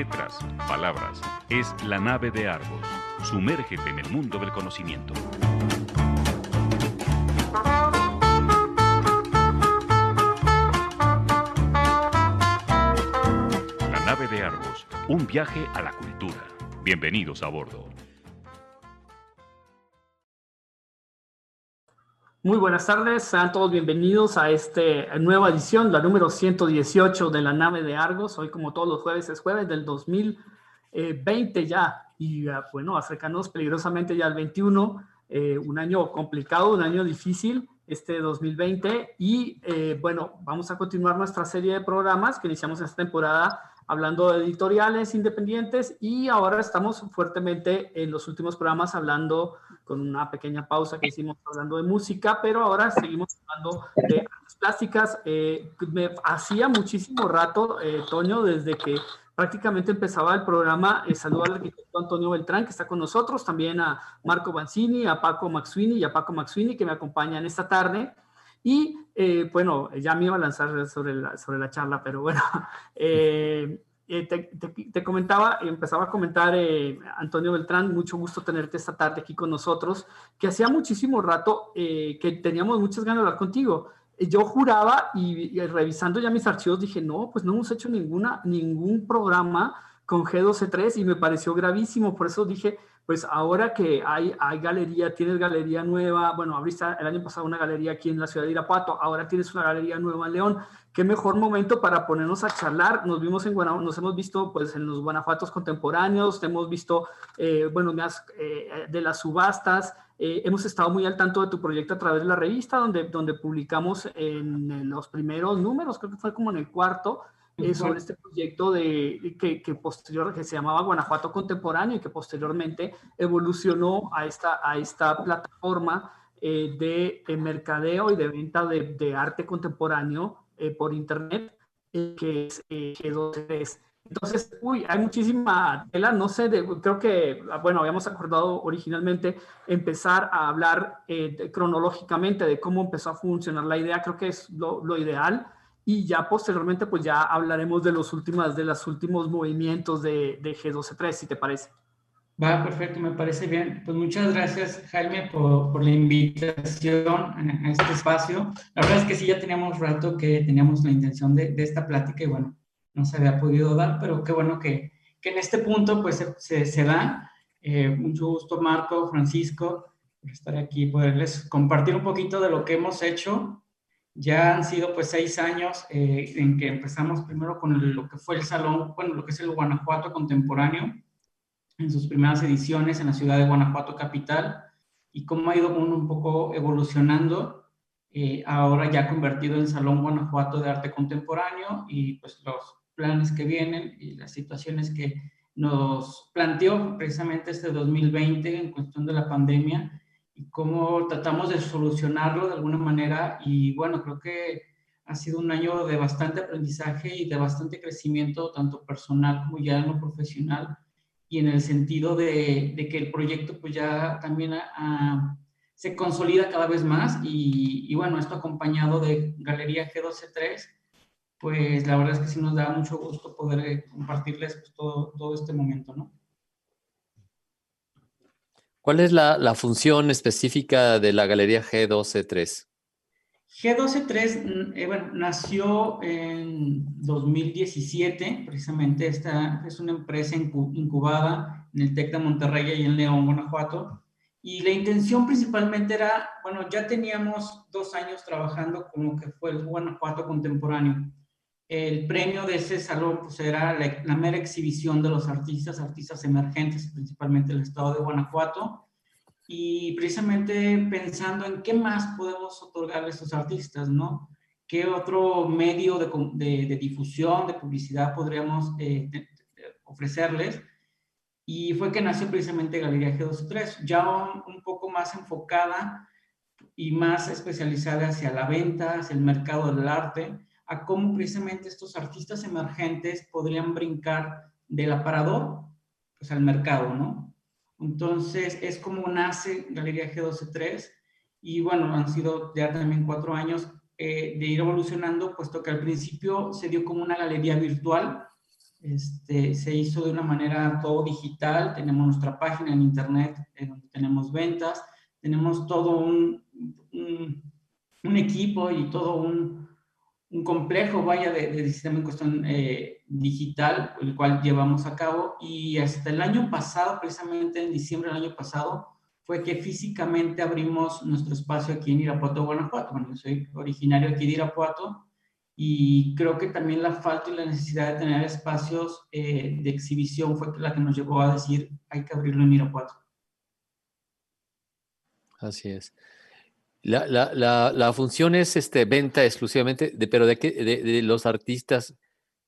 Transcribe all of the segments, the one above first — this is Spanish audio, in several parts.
letras, palabras. Es la nave de Argos. Sumérgete en el mundo del conocimiento. La nave de Argos. Un viaje a la cultura. Bienvenidos a bordo. Muy buenas tardes, sean todos bienvenidos a esta nueva edición, la número 118 de la nave de Argos. Hoy, como todos los jueves, es jueves del 2020 ya, y bueno, acercándonos peligrosamente ya al 21, eh, un año complicado, un año difícil, este 2020. Y eh, bueno, vamos a continuar nuestra serie de programas que iniciamos esta temporada hablando de editoriales independientes y ahora estamos fuertemente en los últimos programas hablando con una pequeña pausa que hicimos hablando de música, pero ahora seguimos hablando de artes plásticas. Eh, me hacía muchísimo rato, eh, Toño, desde que prácticamente empezaba el programa, eh, saludar al arquitecto Antonio Beltrán, que está con nosotros, también a Marco Banzini, a Paco Maxwini y a Paco Maxwini, que me acompañan esta tarde. Y eh, bueno, ya me iba a lanzar sobre la, sobre la charla, pero bueno, eh, eh, te, te, comentaba, empezaba a comentar Antonio Beltrán, mucho gusto tenerte esta tarde aquí con nosotros, que hacía muchísimo rato que teníamos muchas ganas de hablar contigo. Yo juraba y, y, revisando ya mis archivos dije, no, pues no hemos hecho ninguna, ningún programa con G12.3 y me pareció gravísimo, por eso dije, pues ahora que hay, hay galería, tienes galería nueva, bueno, abriste el año pasado una galería aquí en la ciudad de Irapuato, ahora tienes una galería nueva en León, qué mejor momento para ponernos a charlar, nos vimos en Guanajuato, nos hemos visto pues en los Guanajuatos contemporáneos, hemos visto, eh, bueno, eh, de las subastas, eh, hemos estado muy al tanto de tu proyecto a través de la revista, donde, donde publicamos en los primeros números, creo que fue como en el cuarto, eh, sobre este proyecto de, que, que, posterior, que se llamaba Guanajuato Contemporáneo y que posteriormente evolucionó a esta, a esta plataforma eh, de, de, mercadeo y de venta de, de arte contemporáneo eh, por internet, eh, que es G2 Entonces, uy, hay muchísima tela, no sé, de, creo que, bueno, habíamos acordado originalmente empezar a hablar cronológicamente de cómo empezó a funcionar la idea, creo que es lo, lo ideal y ya posteriormente pues ya hablaremos de los últimos, de los últimos movimientos de, de G12.3, si te parece. Va, perfecto, me parece bien. Pues muchas gracias, Jaime, por, por, la invitación a este espacio. La verdad es que sí, ya teníamos rato que teníamos la intención de, de esta plática y bueno, no se había podido dar, pero qué bueno que, que en este punto pues se, se, se da. Eh, mucho gusto, Marco, Francisco, por estar aquí, poderles compartir un poquito de lo que hemos hecho ya han sido pues seis años eh, en que empezamos primero con lo que fue el salón, bueno, lo que es el Guanajuato contemporáneo, en sus primeras ediciones en la ciudad de Guanajuato capital, y cómo ha ido un, un poco evolucionando, eh, ahora ya convertido en Salón Guanajuato de Arte Contemporáneo, y pues los planes que vienen y las situaciones que nos planteó precisamente este 2020 en cuestión de la pandemia, y cómo tratamos de solucionarlo de alguna manera. Y bueno, creo que ha sido un año de bastante aprendizaje y de bastante crecimiento, tanto personal como ya en lo profesional, y en el sentido de, de que el proyecto pues ya también a, a, se consolida cada vez más y, y, bueno, esto acompañado de Galería G123, pues la verdad es que sí nos da mucho gusto poder compartirles pues, todo, todo este momento, ¿no? ¿Cuál es la, función específica de la Galería G123? G123 eh, bueno, nació en 2017, precisamente esta es una empresa incubada en el TEC de Monterrey y en León, Guanajuato. Y la intención principalmente era, bueno, ya teníamos dos años trabajando con lo que fue el Guanajuato contemporáneo. El premio de ese salón pues, era la, mera exhibición de los artistas, artistas emergentes, principalmente del estado de Guanajuato, y precisamente pensando en qué más podemos otorgar a estos artistas, ¿no? ¿Qué otro medio de, difusión, de publicidad podríamos eh, ofrecerles? Y fue que nació precisamente Galería G23, ya un poco más enfocada y más especializada hacia la venta, hacia el mercado del arte, a cómo precisamente estos artistas emergentes podrían brincar del aparador pues, al mercado, ¿no? Entonces, es como nace Galería G123 y bueno, han sido ya también cuatro años eh, de ir evolucionando, puesto que al principio se dio como una galería virtual, Este, se hizo de una manera todo digital, tenemos nuestra página en internet donde tenemos ventas, tenemos todo un, un, equipo y todo un, un complejo, vaya, de, de, sistema en cuestión eh, digital, el cual llevamos a cabo. Y hasta el año pasado, precisamente en diciembre del año pasado, fue que físicamente abrimos nuestro espacio aquí en Irapuato, Guanajuato. Bueno, yo soy originario aquí de Irapuato y creo que también la falta y la necesidad de tener espacios eh, de exhibición fue la que nos llevó a decir hay que abrirlo en Irapuato. Así es. La, la, la, función es este, venta exclusivamente, de, pero de, qué, de, los artistas,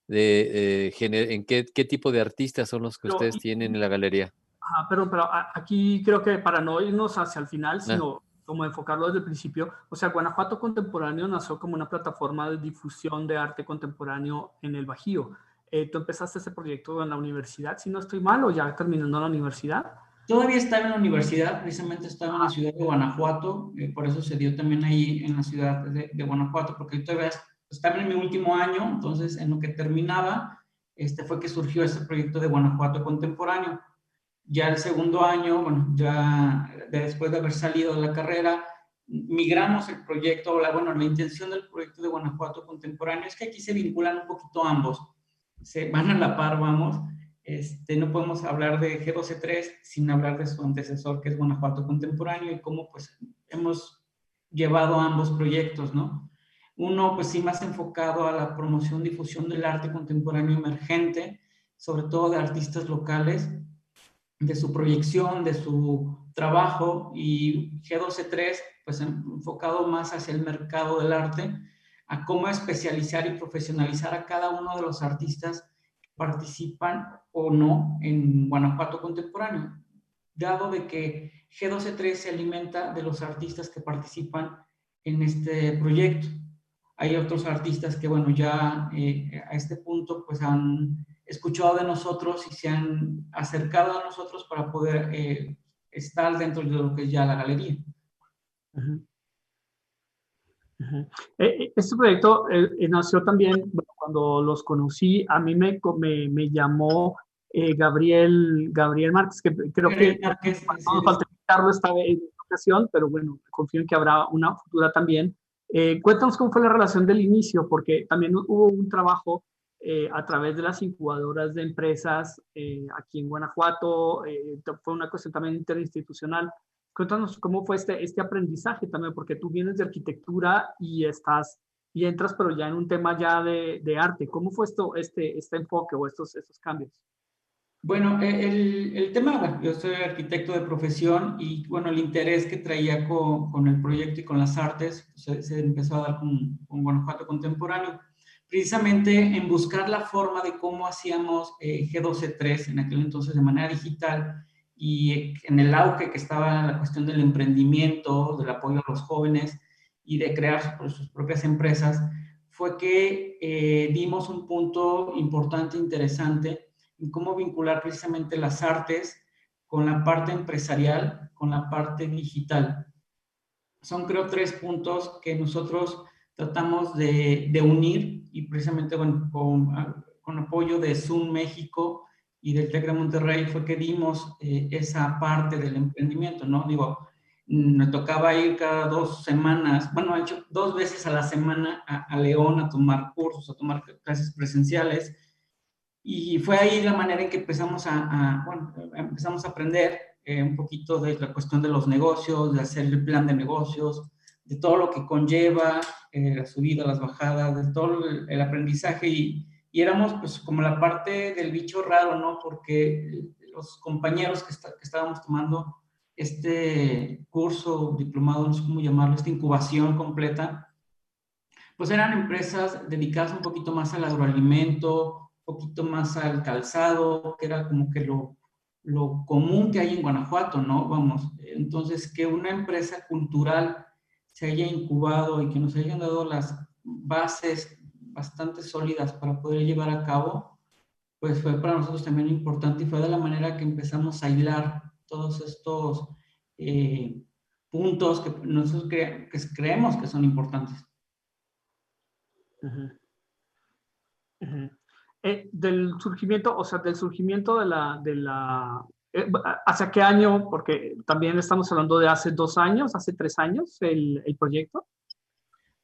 de, eh, en qué, qué, tipo de artistas son los que ustedes tienen en la galería. Ah, pero, pero aquí creo que para no irnos hacia el final, ah. sino como enfocarlo desde el principio, o sea, Guanajuato Contemporáneo nació como una plataforma de difusión de arte contemporáneo en el Bajío. Eh, ¿Tú empezaste ese proyecto en la universidad, si no estoy mal, o ya terminando la universidad? Todavía estaba en la universidad, precisamente estaba en la ciudad de Guanajuato, eh, por eso se dio también ahí en la ciudad de, de, Guanajuato, porque todavía estaba en mi último año, entonces en lo que terminaba, este fue que surgió ese proyecto de Guanajuato Contemporáneo. Ya el segundo año, bueno, ya después de haber salido de la carrera, migramos el proyecto, la, bueno, la intención del proyecto de Guanajuato Contemporáneo es que aquí se vinculan un poquito ambos, se van a la par, vamos, este, no podemos hablar de G12.3 sin hablar de su antecesor, que es Guanajuato Contemporáneo, y cómo pues hemos llevado ambos proyectos, ¿no? Uno, pues sí, más enfocado a la promoción, difusión del arte contemporáneo emergente, sobre todo de artistas locales, de su proyección, de su trabajo y G12.3, pues enfocado más hacia el mercado del arte, a cómo especializar y profesionalizar a cada uno de los artistas participan o no en Guanajuato Contemporáneo, dado de que G12.3 se alimenta de los artistas que participan en este proyecto. Hay otros artistas que, bueno, ya eh, a este punto pues han escuchado de nosotros y se han acercado a nosotros para poder eh, estar dentro de lo que es ya la galería. Eh, este proyecto eh, nació también, cuando los conocí, a mí me, me, me llamó Gabriel, Gabriel Márquez, que creo que no falta invitarlo esta vez, en esta ocasión, pero bueno, confío en que habrá una futura también. cuéntanos cómo fue la relación del inicio, porque también hubo un trabajo eh, a través de las incubadoras de empresas eh, aquí en Guanajuato. Eh, fue una cuestión también interinstitucional. Cuéntanos cómo fue este, este aprendizaje también, porque tú vienes de arquitectura y estás y entras, pero ya en un tema ya de, de arte. ¿Cómo fue esto, este, este enfoque o estos, estos cambios? Bueno, el, el tema, yo soy arquitecto de profesión y bueno, el interés que traía con, con el proyecto y con las artes se, se empezó a dar con, con Guanajuato Contemporáneo precisamente en buscar la forma de cómo hacíamos eh, G12.3 en aquel entonces de manera digital y en el auge que estaba la cuestión del emprendimiento, del apoyo a los jóvenes y de crear sus, propias empresas, fue que eh, dimos un punto importante, interesante, en cómo vincular precisamente las artes con la parte empresarial, con la parte digital. Son creo tres puntos que nosotros tratamos de, unir y precisamente con, con, apoyo de Zoom México y del TEC de Monterrey fue que dimos eh, esa parte del emprendimiento, ¿no? Digo, me tocaba ir cada dos semanas, bueno, he hecho dos veces a la semana a, León a tomar cursos, a tomar clases presenciales. Y fue ahí la manera en que empezamos a, bueno, empezamos a aprender eh, un poquito de la cuestión de los negocios, de hacer el plan de negocios, de todo lo que conlleva eh, la subida, las bajadas, de todo el, aprendizaje y, y, éramos pues como la parte del bicho raro, ¿no? Porque los compañeros que, que estábamos tomando este curso, diplomado, no sé cómo llamarlo, esta incubación completa, pues eran empresas dedicadas un poquito más al agroalimento, un poquito más al calzado, que era como que lo, lo común que hay en Guanajuato, ¿no? Vamos, entonces que una empresa cultural se haya incubado y que nos hayan dado las bases bastante sólidas para poder llevar a cabo, pues fue para nosotros también importante y fue de la manera que empezamos a hilar todos estos eh, puntos que nosotros que creemos que son importantes. Eh, del surgimiento, o sea, del surgimiento de la, de la, eh, ¿hacia qué año? Porque también estamos hablando de hace dos años, hace tres años, el, el proyecto.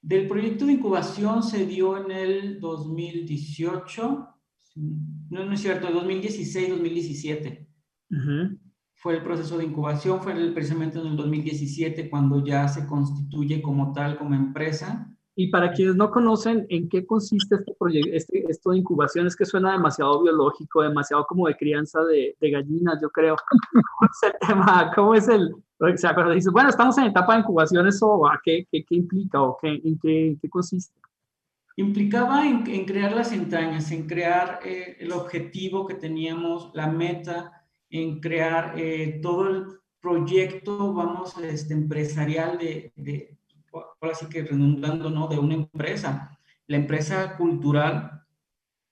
Del proyecto de incubación se dio en el 2018, no, no es cierto, 2016-2017. Fue el proceso de incubación, fue precisamente en el 2017 cuando ya se constituye como tal, como empresa. Y para quienes no conocen en qué consiste este proyecto, este, esto de incubación, es que suena demasiado biológico, demasiado como de crianza de, de gallinas, yo creo. ¿Cómo es el tema? ¿Cómo es el, se acuerda? Dice, bueno, estamos en etapa de incubación, ¿eso a qué, qué, qué implica o qué, en qué, qué consiste? Implicaba en, en, crear las entrañas, en crear eh, el objetivo que teníamos, la meta, en crear eh, todo el proyecto, vamos, este, empresarial de, ahora sí que redundando, ¿no? De una empresa. La empresa cultural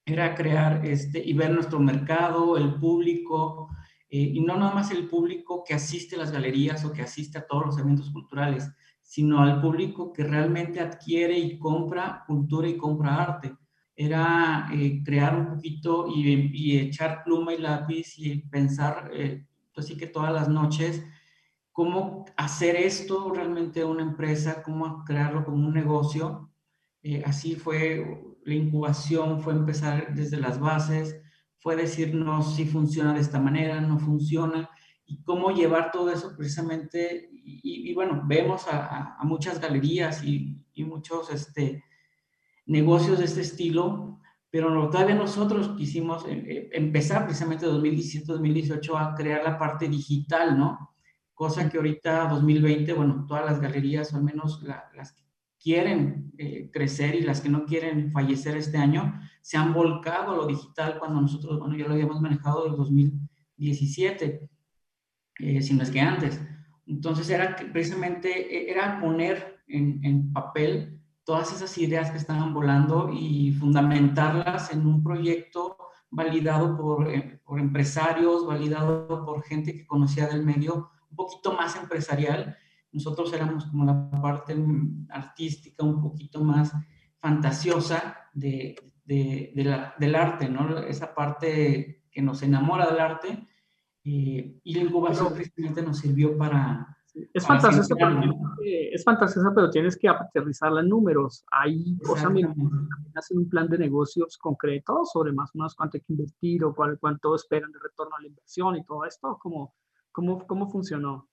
era crear este, y ver nuestro mercado, el público, eh, y no nada más el público que asiste a las galerías o que asiste a todos los eventos culturales, sino al público que realmente adquiere y compra cultura y compra arte. Era eh, crear un poquito y, echar pluma y lápiz y pensar, eh, así pues que todas las noches, cómo hacer esto realmente una empresa, cómo crearlo como un negocio. Eh, así fue la incubación, fue empezar desde las bases, fue decirnos si funciona de esta manera, no funciona, y cómo llevar todo eso precisamente. Y, bueno, vemos a, muchas galerías y, muchos este, negocios de este estilo, pero todavía nosotros quisimos eh, eh, empezar precisamente 2017-2018 a crear la parte digital, ¿no? cosa que ahorita 2020, bueno, todas las galerías, o al menos las que quieren eh, crecer y las que no quieren fallecer este año, se han volcado a lo digital cuando nosotros, bueno, ya lo habíamos manejado desde 2017, eh, si no es que antes. Entonces era precisamente, e, era poner en, en papel todas esas ideas que estaban volando y fundamentarlas en un proyecto validado por, eh, por empresarios, validado por gente que conocía del medio, un poquito más empresarial. Nosotros éramos como la parte artística, un poquito más fantasiosa de, de, la, del arte, ¿no? Esa parte que nos enamora del arte. Eh, y la incubación precisamente nos sirvió para... Es fantasiosa, pero es fantasiosa, pero tienes que aterrizarla en números. Hay cosas hacen un plan de negocios concreto sobre más o menos cuánto hay que invertir o cuál, cuánto esperan de retorno a la inversión y todo esto, como ¿Cómo, cómo funcionó?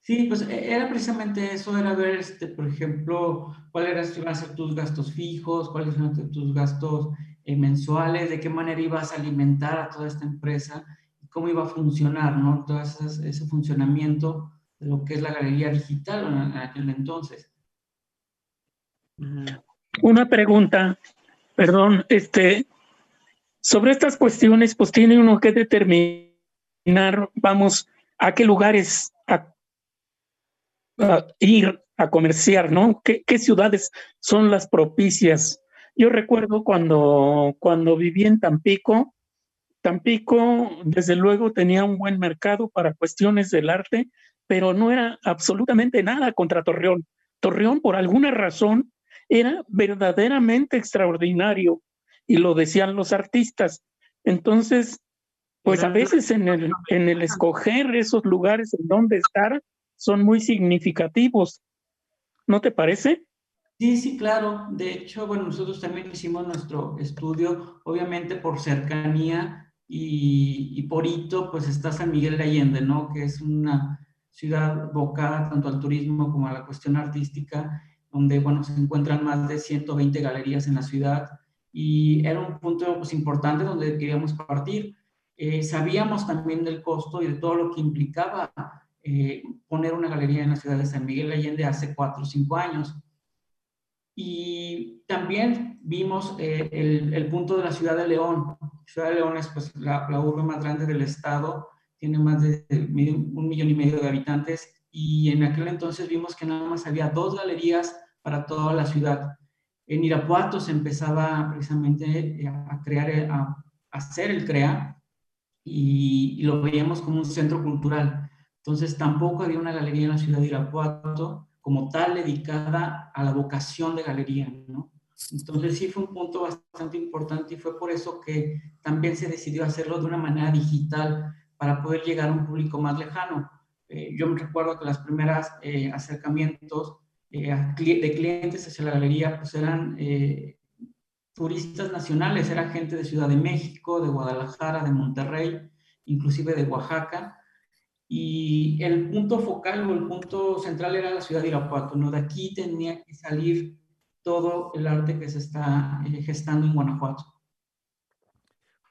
Sí, pues e, era precisamente eso, era ver, este, por ejemplo, cuáles iban a ser tus gastos fijos, cuáles iban a ser tus gastos eh, mensuales, de qué manera ibas a alimentar a toda esta empresa y cómo iba a funcionar, ¿no? Todo ese, ese funcionamiento lo que es la galería digital en aquel entonces. Una pregunta, perdón, este, sobre estas cuestiones, pues tiene uno que determinar, vamos, a qué lugares ir a comerciar, ¿no? ¿Qué, ciudades son las propicias? Yo recuerdo cuando, cuando viví en Tampico, Tampico desde luego tenía un buen mercado para cuestiones del arte, pero no era absolutamente nada contra Torreón. Torreón, por alguna razón, era verdaderamente extraordinario y lo decían los artistas. Entonces, pues a veces en el, en el escoger esos lugares en donde estar son muy significativos. ¿No te parece? Sí, sí, claro. De hecho, bueno, nosotros también hicimos nuestro estudio, obviamente por cercanía y, y por hito, pues está San Miguel de Allende, ¿no? Que es una ciudad bocada tanto al turismo como a la cuestión artística, donde, bueno, se encuentran más de 120 galerías en la ciudad y era un punto pues, importante donde queríamos partir. Eh, sabíamos también del costo y de todo lo que implicaba eh, poner una galería en la ciudad de San Miguel Allende hace cuatro o cinco años. Y también vimos eh, el, punto de la ciudad de León. Ciudad de León es pues, la, urbe más grande del estado, tiene más de un millón y medio de habitantes y en aquel entonces vimos que nada más había dos galerías para toda la ciudad. En Irapuato se empezaba precisamente a crear, a hacer el CREA, y, lo veíamos como un centro cultural. Entonces tampoco había una galería en la ciudad de Irapuato como tal dedicada a la vocación de galería, ¿no? Entonces sí fue un punto bastante importante y fue por eso que también se decidió hacerlo de una manera digital para poder llegar a un público más lejano. Eh, yo me recuerdo que las primeras eh, acercamientos eh, de clientes hacia la galería pues eran turistas nacionales, era gente de Ciudad de México, de Guadalajara, de Monterrey, inclusive de Oaxaca. Y el punto focal o el punto central era la ciudad de Irapuato, ¿no? De aquí tenía que salir todo el arte que se está eh, gestando en Guanajuato.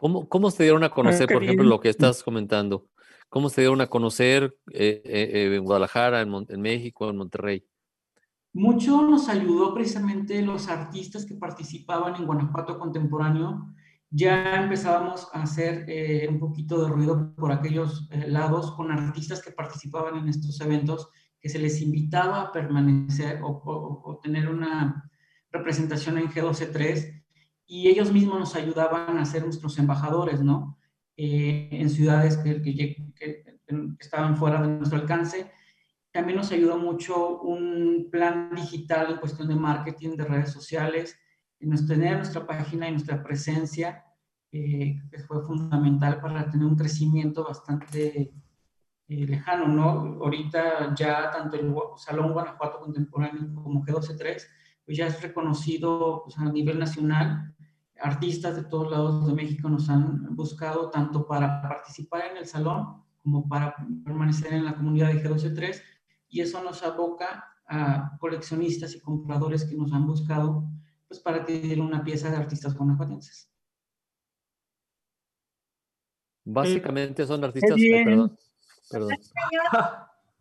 ¿Cómo, ¿Cómo se dieron a conocer, por ejemplo, lo que estás comentando? ¿Cómo se dieron a conocer eh, eh, en Guadalajara, en, en México, en Monterrey? Mucho nos ayudó precisamente los artistas que participaban en Guanajuato Contemporáneo. Ya empezábamos a hacer eh, un poquito de ruido por aquellos eh, lados con artistas que participaban en estos eventos, que se les invitaba a permanecer o, tener una representación en G12.3 y ellos mismos nos ayudaban a ser nuestros embajadores, ¿no? Eh, en ciudades que, que estaban fuera de nuestro alcance también nos ayudó mucho un plan digital en cuestión de marketing, de redes sociales, en tener nuestra página y nuestra presencia, eh, que fue fundamental para tener un crecimiento bastante eh, lejano, ¿no? Ahorita ya tanto el Salón Guanajuato Contemporáneo como G123, pues ya es reconocido pues, a nivel nacional. Artistas de todos lados de México nos han buscado tanto para participar en el salón como para permanecer en la comunidad de G123 y eso nos aboca a coleccionistas y compradores que nos han buscado pues, para tener una pieza de artistas guanajuatenses. Básicamente son artistas, perdón,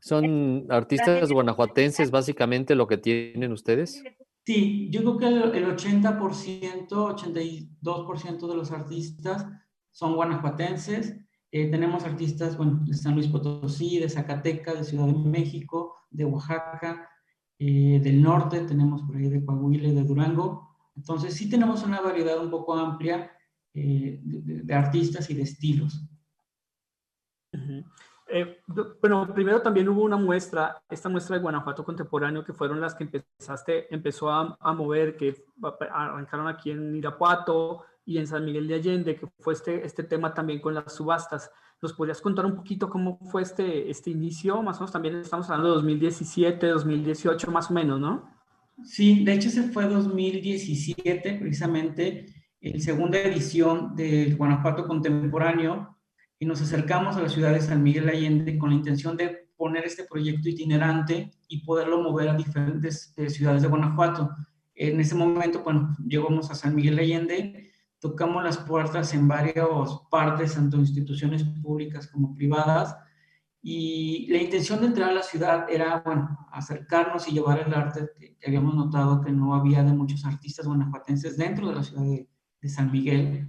son artistas guanajuatenses básicamente lo que tienen ustedes. Sí, yo creo que el 80%, 82% de los artistas son guanajuatenses eh, tenemos artistas, bueno, de San Luis Potosí, de Zacatecas, de Ciudad de México, de Oaxaca, eh, del norte, tenemos por ahí de Coahuila de Durango. Entonces sí tenemos una variedad un poco amplia eh, de, artistas y de estilos. Bueno, primero también hubo una muestra, esta muestra de Guanajuato contemporáneo, que fueron las que empezaste, empezó a, a mover, que arrancaron aquí en Irapuato, y en San Miguel de Allende, que fue este, este tema también con las subastas. ¿Nos podrías contar un poquito cómo fue este, este inicio? Más o menos también estamos hablando de 2017, 2018, más o menos, ¿no? Sí, de hecho se fue 2017, precisamente, en segunda edición del Guanajuato Contemporáneo, y nos acercamos a la ciudad de San Miguel de Allende con la intención de poner este proyecto itinerante y poderlo mover a diferentes eh, ciudades de Guanajuato. En ese momento, bueno, llegamos a San Miguel de Allende tocamos las puertas en varias partes, tanto instituciones públicas como privadas, y la intención de entrar a la ciudad era, bueno, acercarnos y llevar el arte que, habíamos notado que no había de muchos artistas guanajuatenses dentro de la ciudad de, San Miguel.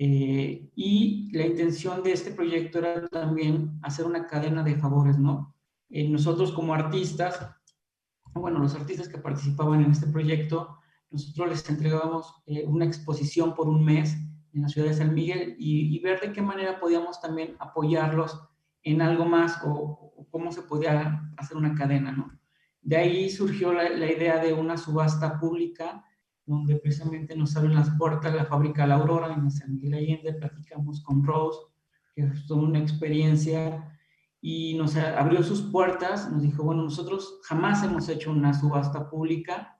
Eh, y la intención de este proyecto era también hacer una cadena de favores, ¿no? Eh, nosotros como artistas, bueno, los artistas que participaban en este proyecto, nosotros les entregábamos eh, una exposición por un mes en la ciudad de San Miguel y, ver de qué manera podíamos también apoyarlos en algo más o, cómo se podía hacer una cadena, ¿no? De ahí surgió la, idea de una subasta pública donde precisamente nos abren las puertas la fábrica La Aurora en San Miguel Allende, platicamos con Rose, que fue una experiencia y nos abrió sus puertas, nos dijo, bueno, nosotros jamás hemos hecho una subasta pública,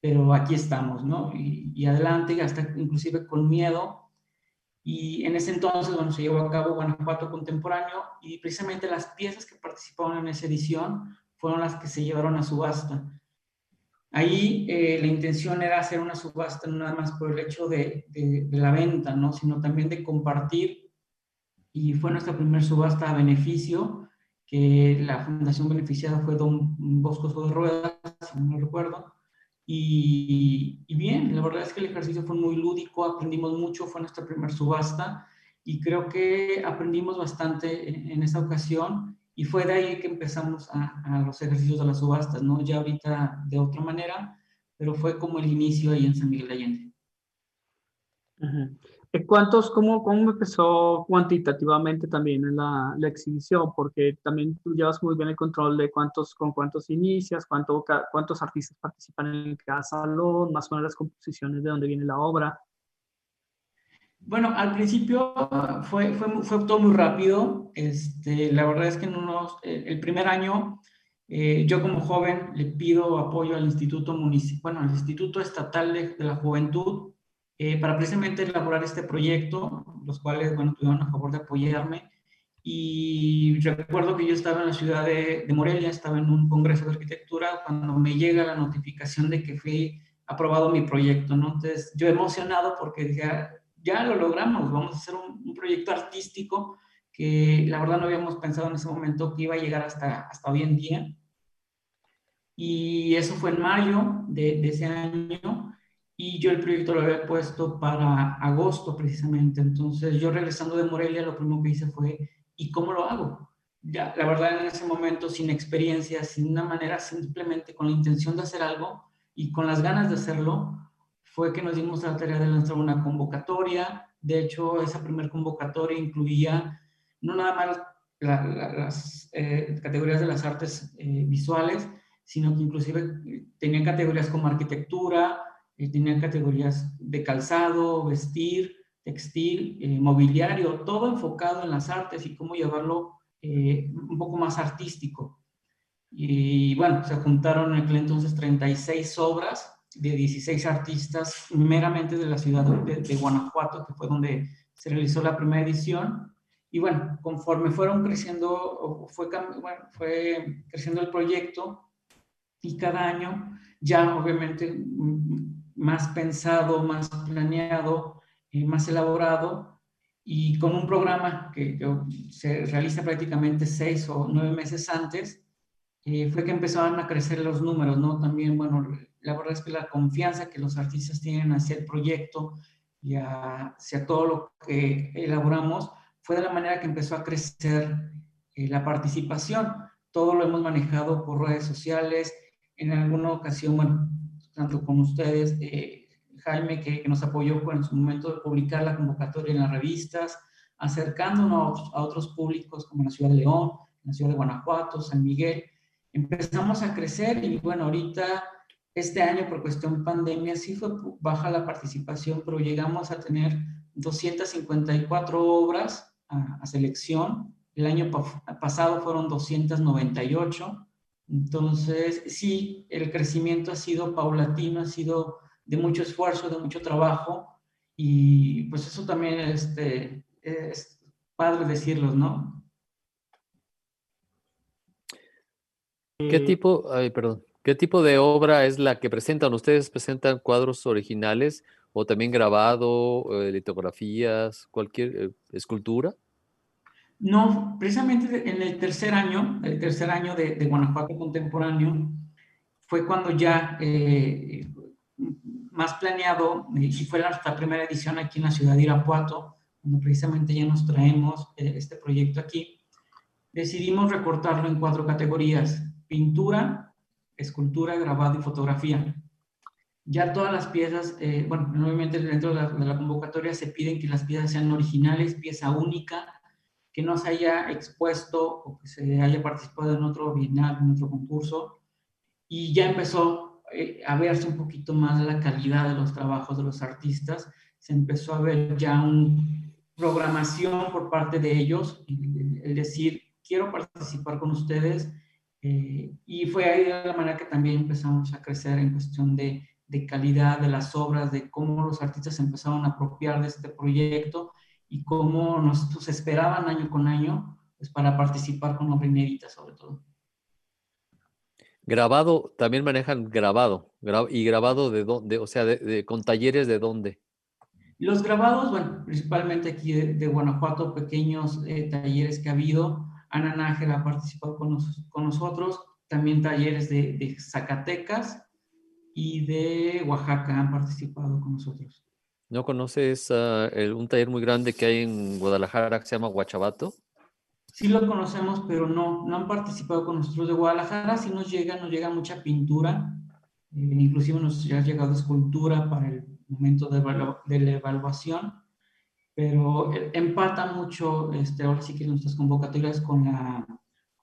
pero aquí estamos, ¿no? Y, adelante, hasta inclusive con miedo. Y en ese entonces, bueno, se llevó a cabo Guanajuato Contemporáneo y precisamente las piezas que participaron en esa edición fueron las que se llevaron a subasta. Ahí eh, la intención era hacer una subasta no nada más por el hecho de, de, la venta, ¿no? sino también de compartir. Y fue nuestra primera subasta a beneficio, que la fundación beneficiada fue Don Bosco de Ruedas, no recuerdo. Y, bien, la verdad es que el ejercicio fue muy lúdico, aprendimos mucho, fue nuestra primera subasta y creo que aprendimos bastante en, esa ocasión y fue de ahí que empezamos a, los ejercicios de las subastas, ¿no? Ya ahorita de otra manera, pero fue como el inicio ahí en San Miguel de Allende. ¿Cuántos, cómo, cómo empezó cuantitativamente también en la, la, exhibición? Porque también tú llevas muy bien el control de cuántos, con cuántos inicias, cuánto, cuántos artistas participan en cada salón, más o menos las composiciones de dónde viene la obra. Bueno, al principio fue, fue, fue todo muy rápido. Este, la verdad es que en unos, el primer año eh, yo como joven le pido apoyo al Instituto Municipal, bueno, al Instituto Estatal de, de la Juventud eh, para precisamente elaborar este proyecto, los cuales, bueno, tuvieron a favor de apoyarme. Y recuerdo que yo estaba en la ciudad de, Morelia, estaba en un congreso de arquitectura, cuando me llega la notificación de que fui aprobado mi proyecto, ¿no? Entonces, yo emocionado porque ya, ya lo logramos, vamos a hacer un, proyecto artístico que la verdad no habíamos pensado en ese momento que iba a llegar hasta, hasta hoy en día. Y eso fue en mayo de, de ese año y yo el proyecto lo había puesto para agosto precisamente. Entonces yo regresando de Morelia lo primero que hice fue, ¿y cómo lo hago? Ya, la verdad en ese momento sin experiencia, sin una manera, simplemente con la intención de hacer algo y con las ganas de hacerlo, fue que nos dimos la tarea de lanzar una convocatoria. De hecho, esa primera convocatoria incluía no nada más las eh, categorías de las artes eh, visuales, sino que inclusive tenía categorías como arquitectura, eh, tenía categorías de calzado, vestir, textil, eh, mobiliario, todo enfocado en las artes y cómo llevarlo eh, un poco más artístico. Y bueno, se juntaron en aquel entonces 36 obras de 16 artistas meramente de la ciudad de, Guanajuato, que fue donde se realizó la primera edición. Y bueno, conforme fueron creciendo, fue, fue creciendo el proyecto y cada año ya obviamente más pensado, más planeado, y más elaborado y con un programa que se realiza prácticamente seis o nueve meses antes, eh, fue que empezaban a crecer los números, ¿no? También, bueno, la verdad es que la confianza que los artistas tienen hacia el proyecto y hacia todo lo que elaboramos fue de la manera que empezó a crecer eh, la participación. Todo lo hemos manejado por redes sociales. En alguna ocasión, bueno, tanto con ustedes, eh, Jaime, que, nos apoyó en su momento de publicar la convocatoria en las revistas, acercándonos a otros públicos como la Ciudad de León, la Ciudad de Guanajuato, San Miguel. Empezamos a crecer y bueno, ahorita este año por cuestión de pandemia sí fue baja la participación, pero llegamos a tener 254 obras a, a selección. El año pasado fueron 298 entonces, sí, el crecimiento ha sido paulatino, ha sido de mucho esfuerzo, de mucho trabajo, y pues eso también este, es padre decirlo, ¿no? ¿Qué tipo, ay, perdón, qué tipo de obra es la que presentan? ¿Ustedes presentan cuadros originales o también grabado, eh, litografías, cualquier eh, escultura? No, precisamente en el tercer año, el tercer año de, Guanajuato Contemporáneo, fue cuando ya eh, más planeado, y fue nuestra primera edición aquí en la ciudad de Irapuato, cuando precisamente ya nos traemos eh, este proyecto aquí, decidimos recortarlo en cuatro categorías, pintura, escultura, grabado y fotografía. Ya todas las piezas, eh, bueno, obviamente dentro de la, de la convocatoria se piden que las piezas sean originales, pieza única, que no se haya expuesto o que se haya participado en otro bienal, en otro concurso, y ya empezó eh, a verse un poquito más la calidad de los trabajos de los artistas, se empezó a ver ya una programación por parte de ellos, el, decir, quiero participar con ustedes, eh, y fue ahí de la manera que también empezamos a crecer en cuestión de, de calidad de las obras, de cómo los artistas empezaron a apropiar de este proyecto y cómo nos esperaban año con año pues, para participar con la primerita sobre todo. Grabado, también manejan grabado, y grabado de dónde, o sea, de, con talleres de dónde. Los grabados, bueno, principalmente aquí de, Guanajuato, pequeños eh, talleres que ha habido. Ana Nájera ha participado con, con nosotros, también talleres de, de Zacatecas y de Oaxaca han participado con nosotros. ¿No conoces ah, un taller muy grande que hay en Guadalajara que se llama Guachabato? Sí lo conocemos, pero no, no han participado con nosotros de Guadalajara. Sí nos llega, nos llega mucha pintura, eh, inclusive nos ha llegado escultura para el momento de, de la evaluación. Pero empata mucho, este, ahora sí que nuestras convocatorias con la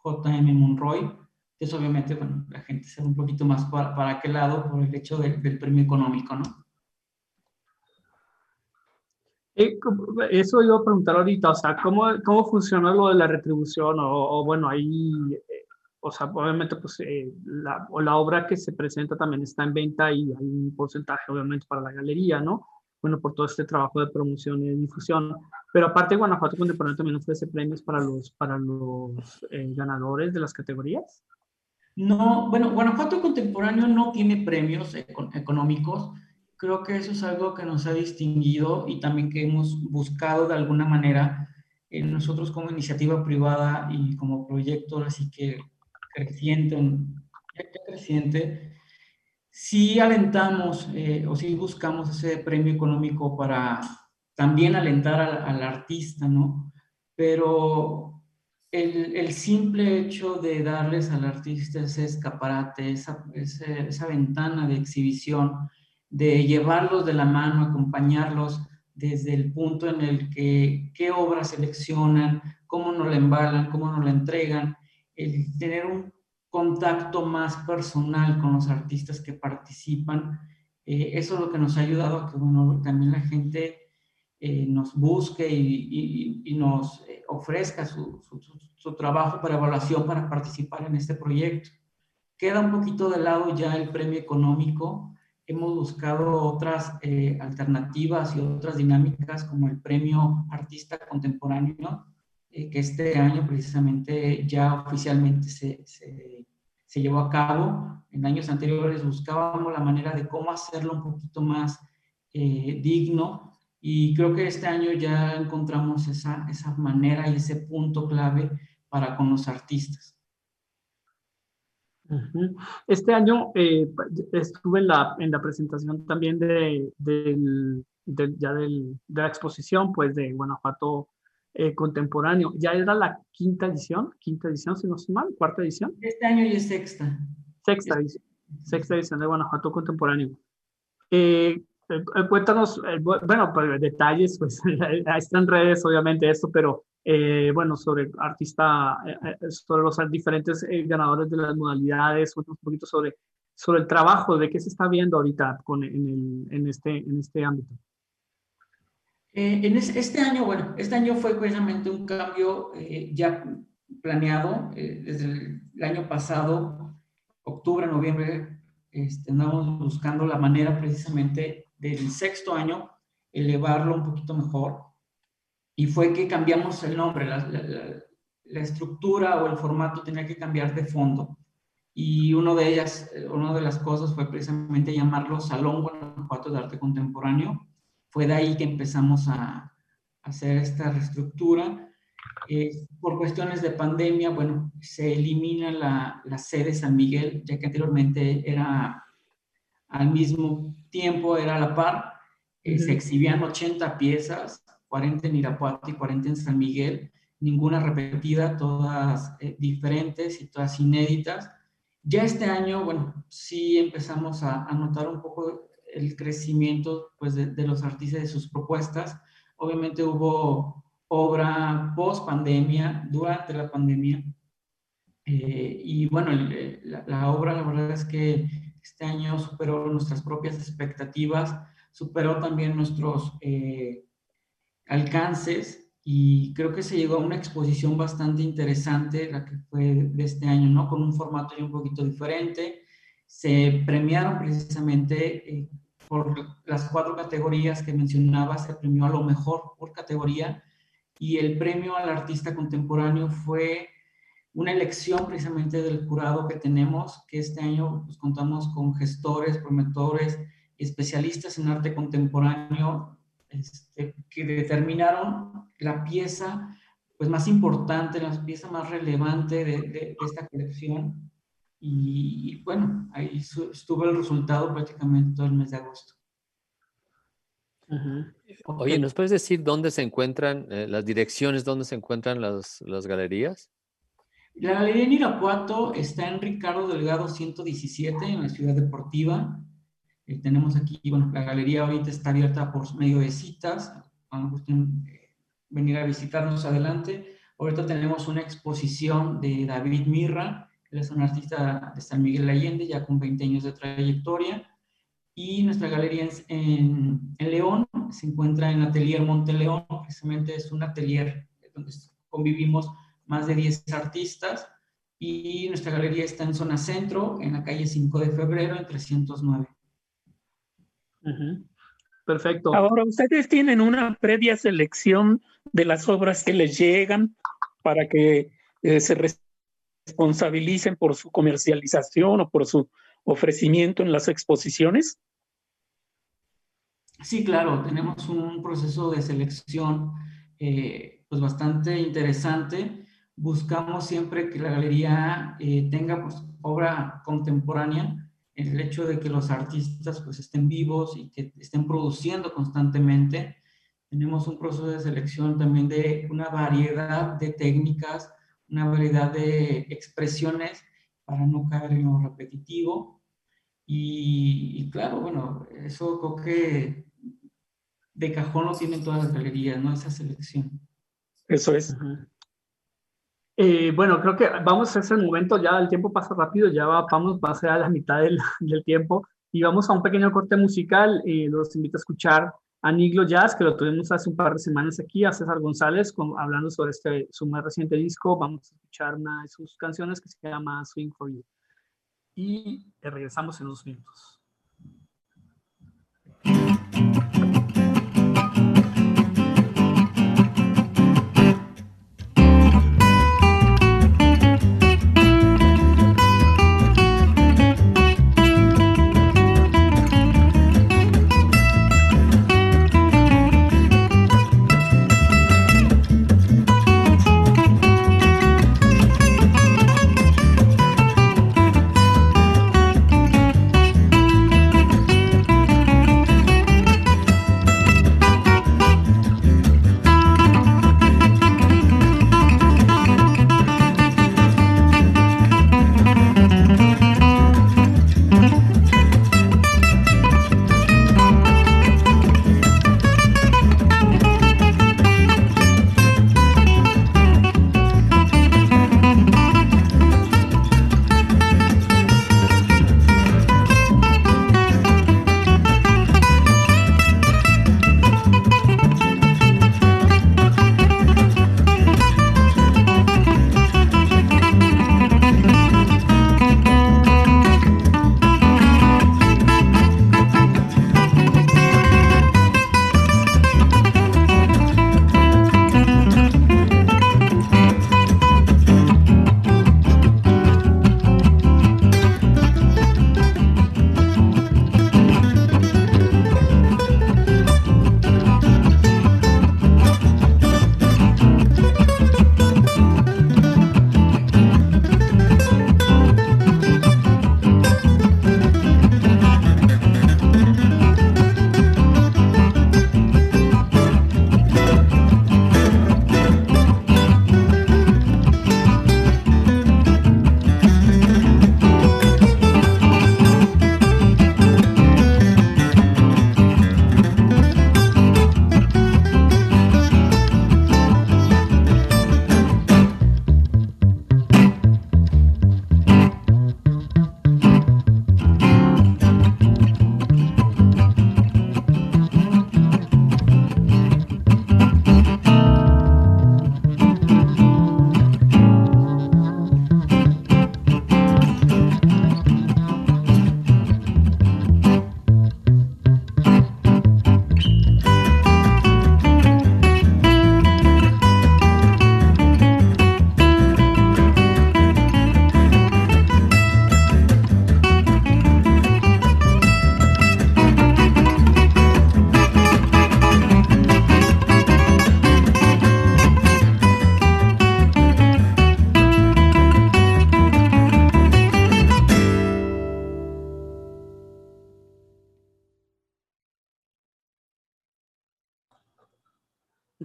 JM Monroy, que es obviamente, bueno, la gente va un poquito más para, para aquel lado por el hecho del premio económico, ¿no? Eh, eso iba a preguntar ahorita, o sea, ¿cómo, cómo funciona lo de la retribución? O, bueno, ahí, eh, o sea, obviamente, pues eh, la, o la obra que se presenta también está en venta y hay un porcentaje, obviamente, para la galería, ¿no? Bueno, por todo este trabajo de promoción y difusión. Pero aparte, Guanajuato Contemporáneo también ofrece premios para los, para los ganadores de las categorías. No, bueno, Guanajuato Contemporáneo no tiene premios económicos creo que eso es algo que nos ha distinguido y también que hemos buscado de alguna manera en nosotros como iniciativa privada y como proyecto así que creciente, creciente, sí alentamos eh, o sí buscamos ese premio económico para también alentar al, artista, ¿no? Pero el, el, simple hecho de darles al artista ese escaparate, esa, esa ventana de exhibición, de llevarlos de la mano, acompañarlos desde el punto en el que qué obras seleccionan, cómo nos la embalan, cómo nos la entregan, el tener un contacto más personal con los artistas que participan, eh, eso es lo que nos ha ayudado a que bueno, también la gente eh, nos busque y, nos eh, ofrezca su, trabajo para evaluación para participar en este proyecto. Queda un poquito de lado ya el premio económico, hemos buscado otras alternativas y otras dinámicas como el premio Artista Contemporáneo, eh, que este año precisamente ya oficialmente se, se, se, llevó a cabo. En años anteriores buscábamos la manera de cómo hacerlo un poquito más eh, digno y creo que este año ya encontramos esa, esa manera y ese punto clave para con los artistas. Este año eh, estuve en la, en la presentación también de, del, ya del, de la exposición pues, de Guanajuato eh, Contemporáneo. Ya era la quinta edición, quinta edición, si no estoy mal, cuarta edición. Este año ya es sexta. Sexta edición, sexta edición de Guanajuato Contemporáneo. Eh, cuéntanos, bueno, pues, detalles, pues ahí están redes, obviamente, esto, pero eh, bueno, sobre artista, eh, eh, sobre los diferentes ganadores de las modalidades, un poquito sobre, sobre el trabajo, de qué se está viendo ahorita con, en, el, en, este, en este ámbito. En este año, bueno, este año fue precisamente un cambio ya planeado desde el, año pasado, octubre, noviembre, este, andamos buscando la manera precisamente del sexto año elevarlo un poquito mejor y fue que cambiamos el nombre, la, estructura o el formato tenía que cambiar de fondo. Y uno de ellas, eh, una de las cosas fue precisamente llamarlo Salón Guanajuato de Arte Contemporáneo. Fue de ahí que empezamos a, hacer esta reestructura. Eh, por cuestiones de pandemia, bueno, se elimina la, la sede San Miguel, ya que anteriormente era al mismo tiempo, era a la par. Eh, se exhibían 80 piezas 40 en Irapuato y 40 en San Miguel, ninguna repetida, todas eh, diferentes y todas inéditas. Ya este año, bueno, sí empezamos a, notar un poco el crecimiento pues, de, los artistas de sus propuestas. Obviamente hubo obra post pandemia, durante la pandemia. Eh, y bueno, la, la, obra la verdad es que este año superó nuestras propias expectativas, superó también nuestros eh, alcances y creo que se llegó a una exposición bastante interesante, la que fue de este año, ¿no? Con un formato ya un poquito diferente. Se premiaron precisamente eh, por las cuatro categorías que mencionaba, se premió a lo mejor por categoría y el premio al artista contemporáneo fue una elección precisamente del jurado que tenemos, que este año pues, contamos con gestores, promotores, especialistas en arte contemporáneo este, que determinaron la pieza pues, más importante, la pieza más relevante de, esta colección. Y, bueno, ahí estuvo el resultado prácticamente todo el mes de agosto. Oye, ¿nos puedes decir dónde se encuentran eh, las direcciones, dónde se encuentran las, las galerías? La galería en Irapuato está en Ricardo Delgado 117, en la ciudad deportiva. Eh, tenemos aquí, bueno, la galería ahorita está abierta por medio de citas, cuando gusten eh, venir a visitarnos adelante. Ahorita tenemos una exposición de David Mirra, él es un artista de San Miguel Allende, ya con 20 años de trayectoria. Y nuestra galería en, en León se encuentra en Atelier Monteleón, precisamente es un atelier donde convivimos más de 10 artistas. Y nuestra galería está en zona centro, en la calle 5 de febrero, en 309. Perfecto. Ahora, ¿ustedes tienen una previa selección de las obras que les llegan para que eh, se responsabilicen por su comercialización o por su ofrecimiento en las exposiciones? Sí, claro, tenemos un proceso de selección eh, pues bastante interesante. Buscamos siempre que la galería eh, tenga pues, obra contemporánea, el hecho de que los artistas pues estén vivos y que estén produciendo constantemente. Tenemos un proceso de selección también de una variedad de técnicas, una variedad de expresiones para no caer en lo repetitivo. Y, claro, bueno, eso creo que de cajón lo tienen todas las galerías, ¿no? Esa selección. Eso es. Eh, bueno, creo que vamos a ese momento, ya el tiempo pasa rápido, ya vamos, va a ser a la mitad del, del tiempo y vamos a un pequeño corte musical. Eh, los invito a escuchar a Jazz, que lo tuvimos hace un par de semanas aquí, a César González, hablando sobre este, su más reciente disco. Vamos a escuchar una de sus canciones que se llama Swing for You. Y regresamos en unos minutos.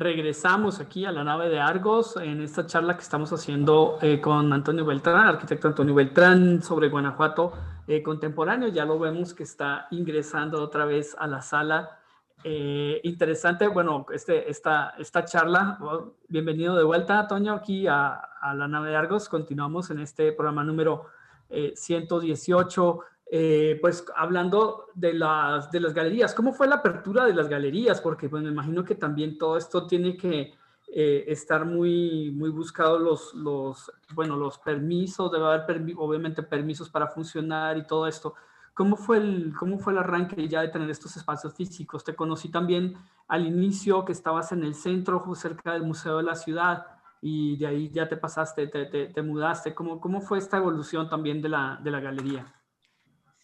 Regresamos aquí a la nave de Argos en esta charla que estamos haciendo eh, con Antonio Beltrán, arquitecto Antonio Beltrán, sobre Guanajuato eh, contemporáneo. Ya lo vemos que está ingresando otra vez a la sala. Eh, interesante, bueno, este, esta, esta charla. Oh, bienvenido de vuelta, Toño, aquí a, la nave de Argos. Continuamos en este programa número 118, eh, eh, pues hablando de las, de las galerías. ¿Cómo fue la apertura de las galerías? Porque pues, me imagino que también todo esto tiene que estar muy, muy buscado los, los, bueno, los permisos, debe haber obviamente permisos para funcionar y todo esto. ¿Cómo fue, el, ¿Cómo fue el arranque ya de tener estos espacios físicos? Te conocí también al inicio que estabas en el centro, cerca del Museo de la Ciudad, y de ahí ya te pasaste, te, te, mudaste. ¿Cómo, ¿Cómo fue esta evolución también de la, de la galería?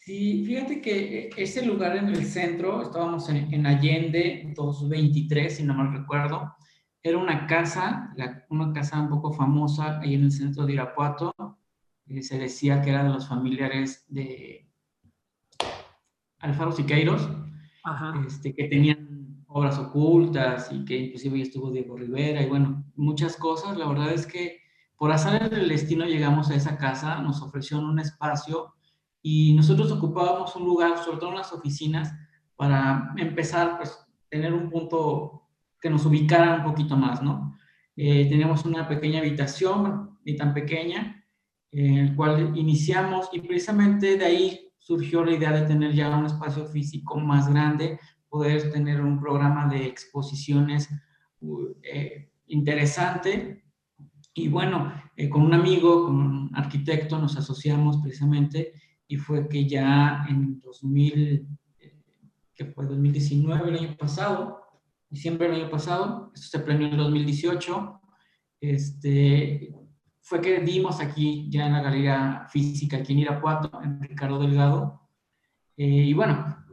Sí, fíjate que ese lugar en el centro, estábamos en, en Allende 223, si no mal recuerdo, era una casa, una casa un poco famosa ahí en el centro de Irapuato, se decía que era de los familiares de Alfaro Siqueiros, este, que tenían obras ocultas y que inclusive estuvo Diego Rivera y bueno, muchas cosas. La verdad es que por azar del destino llegamos a esa casa, nos ofrecieron un espacio y nosotros ocupábamos un lugar, sobre todo en las oficinas, para empezar, pues, tener un punto que nos ubicara un poquito más, ¿no? Eh, teníamos una pequeña habitación, ni tan pequeña, en el cual iniciamos y precisamente de ahí surgió la idea de tener ya un espacio físico más grande, poder tener un programa de exposiciones eh, interesante. Y bueno, eh, con un amigo, con un arquitecto, nos asociamos precisamente y fue que ya en 2000, eh, que fue 2019, el año pasado, diciembre del año pasado, esto se planeó en 2018, este, fue que dimos aquí ya en la galería física, aquí en Irapuato, en Ricardo Delgado. Eh, y bueno,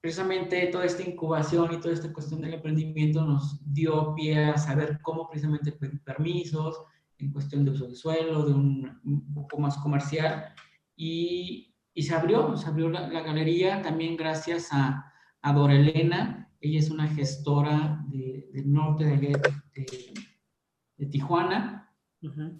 precisamente toda esta incubación y toda esta cuestión del emprendimiento nos dio pie a saber cómo precisamente pedir permisos en cuestión de uso de suelo, de un, un poco más comercial. Y, y, se abrió, se abrió la, galería también gracias a, a Dora Elena. Ella es una gestora de, del norte de, de, de Tijuana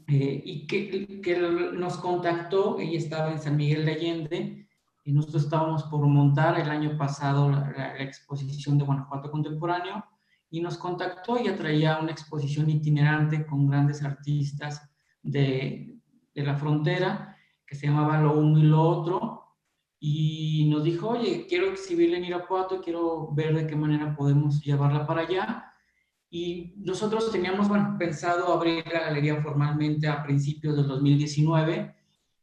eh, y que, que, nos contactó, ella estaba en San Miguel de Allende, y nosotros estábamos por montar el año pasado la, exposición de Guanajuato Contemporáneo, y nos contactó, ella traía una exposición itinerante con grandes artistas de, de la frontera, que se llamaba Lo Uno y Lo Otro, y nos dijo, oye, quiero exhibirla en Irapuato, quiero ver de qué manera podemos llevarla para allá, y nosotros teníamos bueno, pensado abrir la galería formalmente a principios del 2019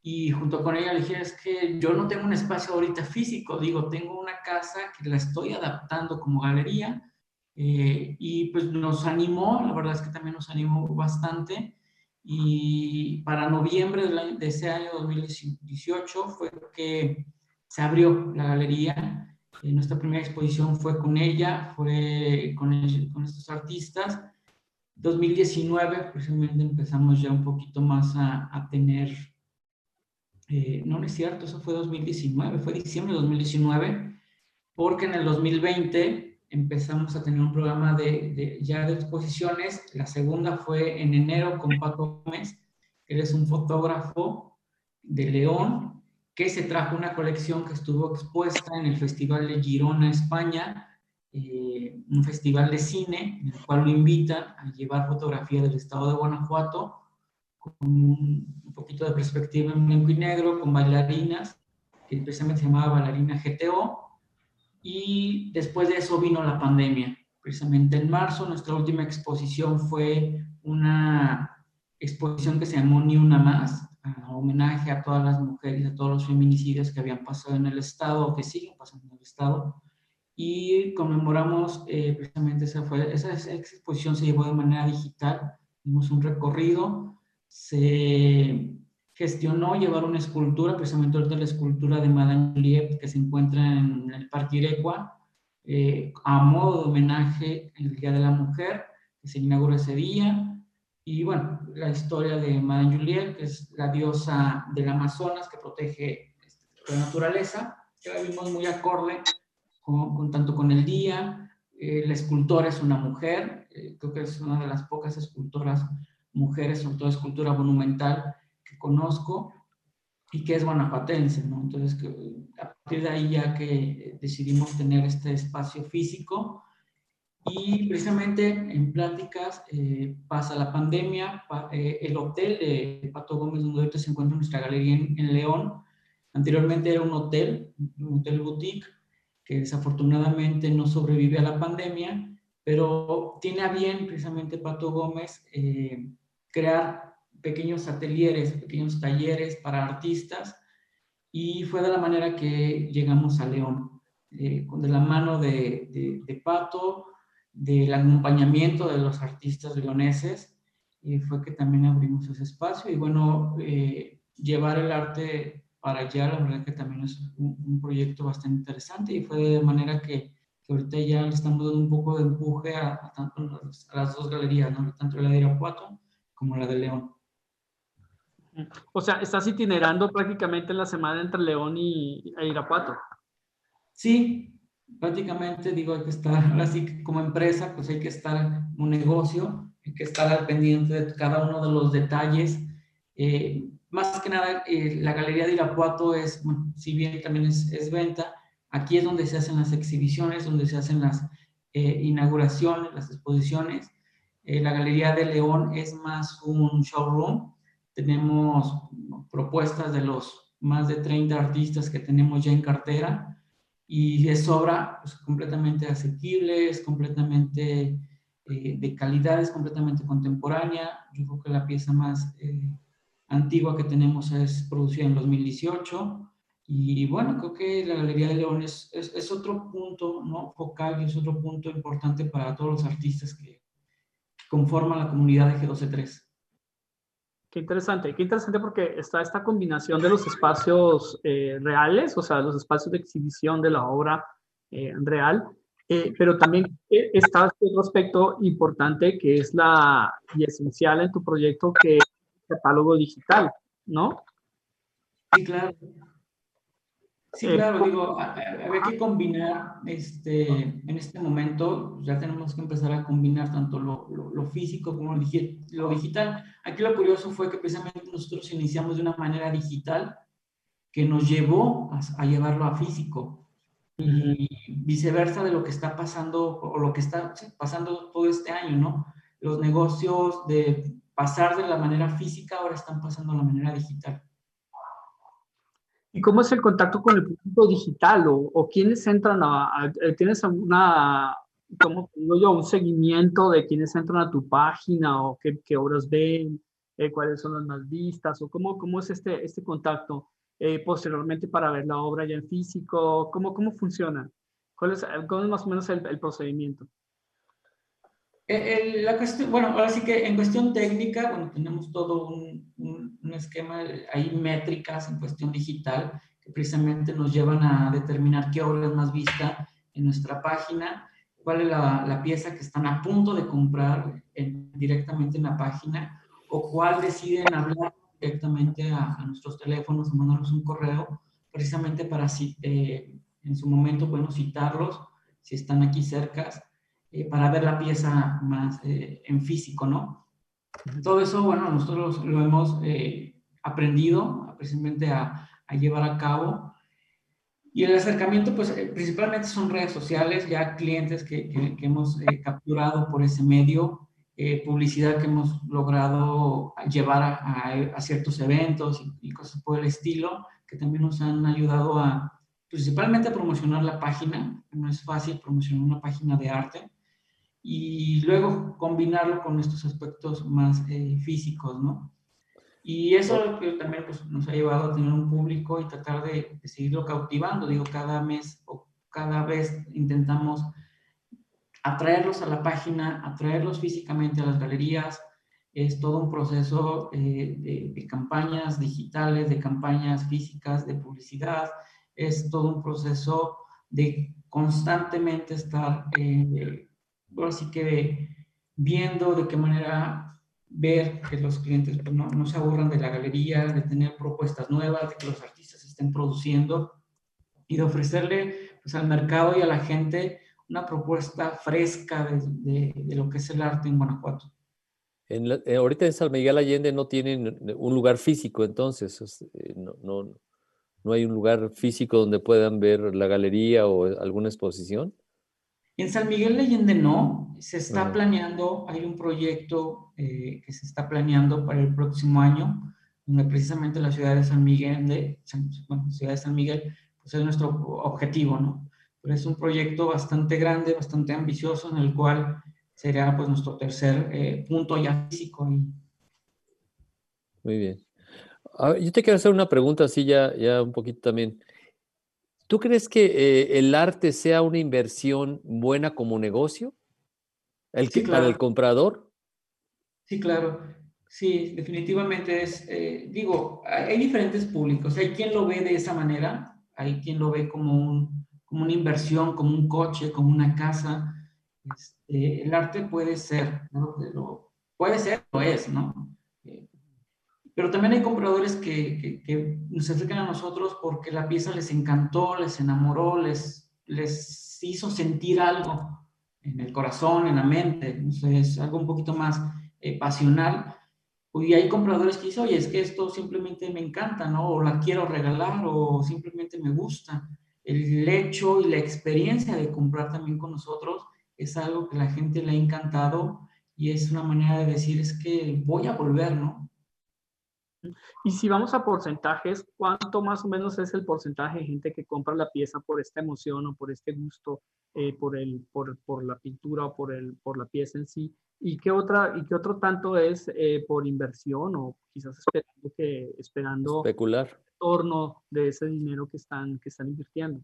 y junto con ella le dije, es que yo no tengo un espacio ahorita físico, digo, tengo una casa que la estoy adaptando como galería eh, y pues nos animó, la verdad es que también nos animó bastante y para noviembre de ese año 2018 fue que se abrió la galería eh, nuestra primera exposición fue con ella, fue con, con estos artistas. 2019, precisamente empezamos ya un poquito más a, a tener, eh, no, no es cierto, eso fue 2019, fue diciembre de 2019, porque en el 2020 empezamos a tener un programa de, ya de exposiciones. La segunda fue en enero con Paco Gómez, él es un fotógrafo de León, que se trajo una colección que estuvo expuesta en el Festival de Girona, España, eh, un festival de cine en el cual lo invitan a llevar fotografía del estado de Guanajuato con un poquito de perspectiva en blanco y negro, con bailarinas, que precisamente se llamaba Bailarina GTO, y después de eso vino la pandemia. Precisamente en marzo nuestra última exposición fue una exposición que se llamó Ni Una Más, homenaje a todas las mujeres, a todos los feminicidios que habían pasado en el Estado o que siguen pasando en el Estado. Y conmemoramos, eh, precisamente esa, fue, esa exposición se llevó de manera digital, dimos un recorrido, se gestionó llevar una escultura, precisamente de la escultura de Madame Juliette que se encuentra en el Parque Irecua, eh, a modo de homenaje el Día de la Mujer, que se inauguró ese día, y bueno, la historia de Madame Juliette, que es la diosa del Amazonas que protege este, la naturaleza, que la vimos muy acorde con, tanto con el día. Eh, la escultora es una mujer, eh, creo que es una de las pocas escultoras mujeres, sobre todo escultura monumental, conozco y que es guanajuatense, ¿no? Entonces, que, partir de ahí ya que decidimos tener este espacio físico y precisamente en pláticas eh, pasa la pandemia, eh, el hotel de Pato Gómez, donde se encuentra nuestra galería en, en, León, anteriormente era un hotel, un hotel boutique, que desafortunadamente no sobrevive a la pandemia, pero tiene a bien precisamente Pato Gómez eh, crear pequeños atelieres, pequeños talleres para artistas, y fue de la manera que llegamos a León, eh, de la mano de, de, de Pato, del acompañamiento de los artistas leoneses, y fue que también abrimos ese espacio. Y bueno, eh, llevar el arte para allá, la verdad que también es un, un, proyecto bastante interesante y fue de manera que, que ahorita ya le estamos dando un poco de empuje a, a tanto a las, dos galerías, ¿no? tanto la de Irapuato como la de León. O sea, estás itinerando prácticamente la semana entre León y, e Irapuato. Sí, prácticamente digo, hay que estar, así como empresa, pues hay que estar un negocio, hay que estar al pendiente de cada uno de los detalles. Eh, más que nada, eh, la Galería de Irapuato es, si bien también es, es, venta, aquí es donde se hacen las exhibiciones, donde se hacen las eh, inauguraciones, las exposiciones. La Galería de León es más un showroom. Tenemos propuestas de los más de 30 artistas que tenemos ya en cartera y es obra pues, completamente asequible, es completamente eh, de calidad, es completamente contemporánea. Yo creo que la pieza más eh, antigua que tenemos es producida en 2018 y bueno, creo que la Galería de León es, es, es otro punto ¿no? focal y es otro punto importante para todos los artistas que, conforman la comunidad de G123. Qué interesante, qué interesante porque está esta combinación de los espacios eh, reales, o sea, los espacios de exhibición de la obra eh, real, eh, pero también está otro aspecto importante que es la y esencial en tu proyecto, que es el catálogo digital, ¿no? Sí, claro. Sí, claro, digo, había que combinar, este, en este momento ya tenemos que empezar a combinar tanto lo, lo, lo, físico como lo digital. Aquí lo curioso fue que precisamente nosotros iniciamos de una manera digital que nos llevó a, a llevarlo a físico y viceversa de lo que está pasando o lo que está pasando todo este año, ¿no? Los negocios de pasar de la manera física ahora están pasando a la manera digital. ¿Y cómo es el contacto con el público digital? ¿O, o quiénes entran a, a, ¿Tienes alguna, como digo yo, un seguimiento de quiénes entran a tu página o qué, qué obras ven, eh, cuáles son las más vistas? ¿O cómo, cómo es este, este contacto eh, posteriormente para ver la obra ya en físico? ¿Cómo, cómo funciona? ¿Cuál es, es más o menos el, el procedimiento? El, la cuestión, bueno, ahora sí que en cuestión técnica, bueno, tenemos todo un, un, un, esquema, hay métricas en cuestión digital que precisamente nos llevan a determinar qué obra es más vista en nuestra página, cuál es la, la pieza que están a punto de comprar en, directamente en la página o cuál deciden hablar directamente a, a nuestros teléfonos o mandarnos un correo precisamente para eh, en su momento podemos citarlos si están aquí cercas eh, para ver la pieza más eh, en físico, ¿no? Todo eso, bueno, nosotros lo hemos eh, aprendido precisamente a, a, llevar a cabo. Y el acercamiento, pues principalmente son redes sociales, ya clientes que, que, hemos capturado por ese medio, publicidad que hemos logrado llevar a ciertos eventos y, y, cosas por el estilo, que también nos han ayudado a principalmente a promocionar la página. No es fácil promocionar una página de arte y luego combinarlo con estos aspectos más eh, físicos, ¿no? Y eso también pues, nos ha llevado a tener un público y tratar de, seguirlo cautivando. Digo, cada mes o cada vez intentamos atraerlos a la página, atraerlos físicamente a las galerías. Es todo un proceso eh, de, de, campañas digitales, de campañas físicas, de publicidad. Es todo un proceso de constantemente estar eh, así que viendo de qué manera ver que los clientes pues, no, no, se aburran de la galería, de tener propuestas nuevas, de que los artistas estén produciendo y de ofrecerle pues, al mercado y a la gente una propuesta fresca de, de, de lo que es el arte en Guanajuato. En la, eh, ahorita en San Miguel Allende no tienen un lugar físico, entonces, eh, no, no, ¿No hay un lugar físico donde puedan ver la galería o alguna exposición? En San Miguel de Allende no, se está planeando, hay un proyecto eh, que se está planeando para el próximo año, donde precisamente la ciudad de San Miguel, de, bueno, ciudad de San Miguel, pues es nuestro objetivo, ¿no? Pero es un proyecto bastante grande, bastante ambicioso, en el cual sería pues nuestro tercer eh, punto ya físico. Muy bien. yo te quiero hacer una pregunta así ya, ya un poquito también. ¿Tú crees que eh, el arte sea una inversión buena como negocio? El que, Para el comprador. Sí, claro. Sí, definitivamente es, eh, digo, hay diferentes públicos. Hay quien lo ve de esa manera, hay quien lo ve como, un, como una inversión, como un coche, como una casa. Este, el arte puede ser, ¿no? puede ser, lo es, ¿no? Pero también hay compradores que, que, nos acercan a nosotros porque la pieza les encantó, les enamoró, les, les hizo sentir algo en el corazón, en la mente. Entonces, es algo un poquito más eh, pasional. Y hay compradores que dicen, oye, es que esto simplemente me encanta, ¿no? O la quiero regalar, o simplemente me gusta. El hecho y la experiencia de comprar también con nosotros es algo que la gente le ha encantado y es una manera de decir, es que voy a volver, ¿no? Y si vamos a porcentajes, ¿cuánto más o menos es el porcentaje de gente que compra la pieza por esta emoción o por este gusto, eh, por, el, por, por, la pintura o por, el, por la pieza en sí? ¿Y qué, otra, y qué otro tanto es eh, por inversión o quizás esperando, que, esperando Especular. el retorno de ese dinero que están, que están invirtiendo?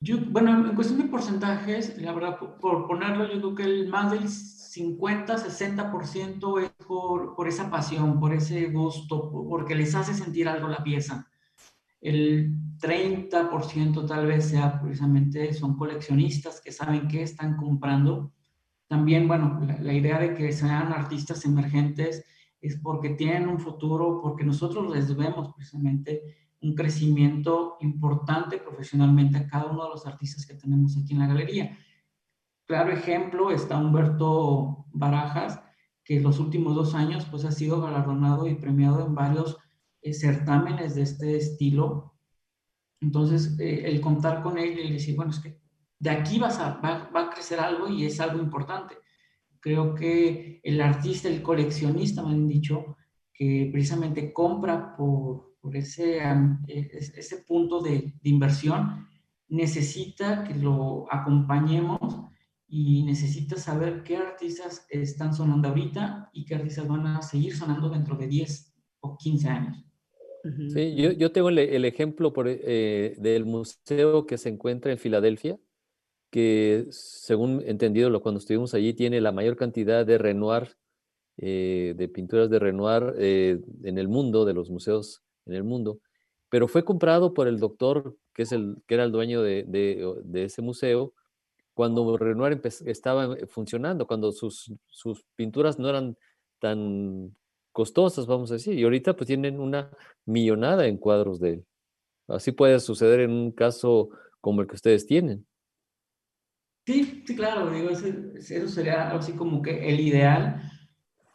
Yo, bueno, en cuestión de porcentajes, la verdad, por, ponerlo, yo creo que el más del 50, 60% es por, por esa pasión, por ese gusto, porque les hace sentir algo la pieza. El 30% tal vez sea precisamente, son coleccionistas que saben qué están comprando. También, bueno, la, la idea de que sean artistas emergentes es porque tienen un futuro, porque nosotros les vemos precisamente un crecimiento importante profesionalmente a cada uno de los artistas que tenemos aquí en la galería. Claro ejemplo está Humberto Barajas, que en los últimos dos años pues ha sido galardonado y premiado en varios eh, certámenes de este estilo. Entonces, eh, el contar con él y decir, bueno, es que de aquí va, va, a crecer algo y es algo importante. Creo que el artista, el coleccionista, me han dicho, que precisamente compra por, por ese, e, ese punto de, de inversión, necesita que lo acompañemos y necesita saber qué artistas están sonando ahorita y qué artistas van a seguir sonando dentro de 10 o 15 años. Sí, yo, yo tengo el, el ejemplo por, eh, del museo que se encuentra en Filadelfia, que según entendido cuando estuvimos allí tiene la mayor cantidad de Renoir, eh, de pinturas de Renoir eh, en el mundo, de los museos en el mundo, pero fue comprado por el doctor, que, es el, que era el dueño de, ese museo, cuando Renoir estaba funcionando, cuando sus, sus pinturas no eran tan costosas, vamos a decir, y ahorita pues tienen una millonada en cuadros de él. Así puede suceder en un caso como el que ustedes tienen. Sí, sí, claro, digo, eso sería así como que el ideal,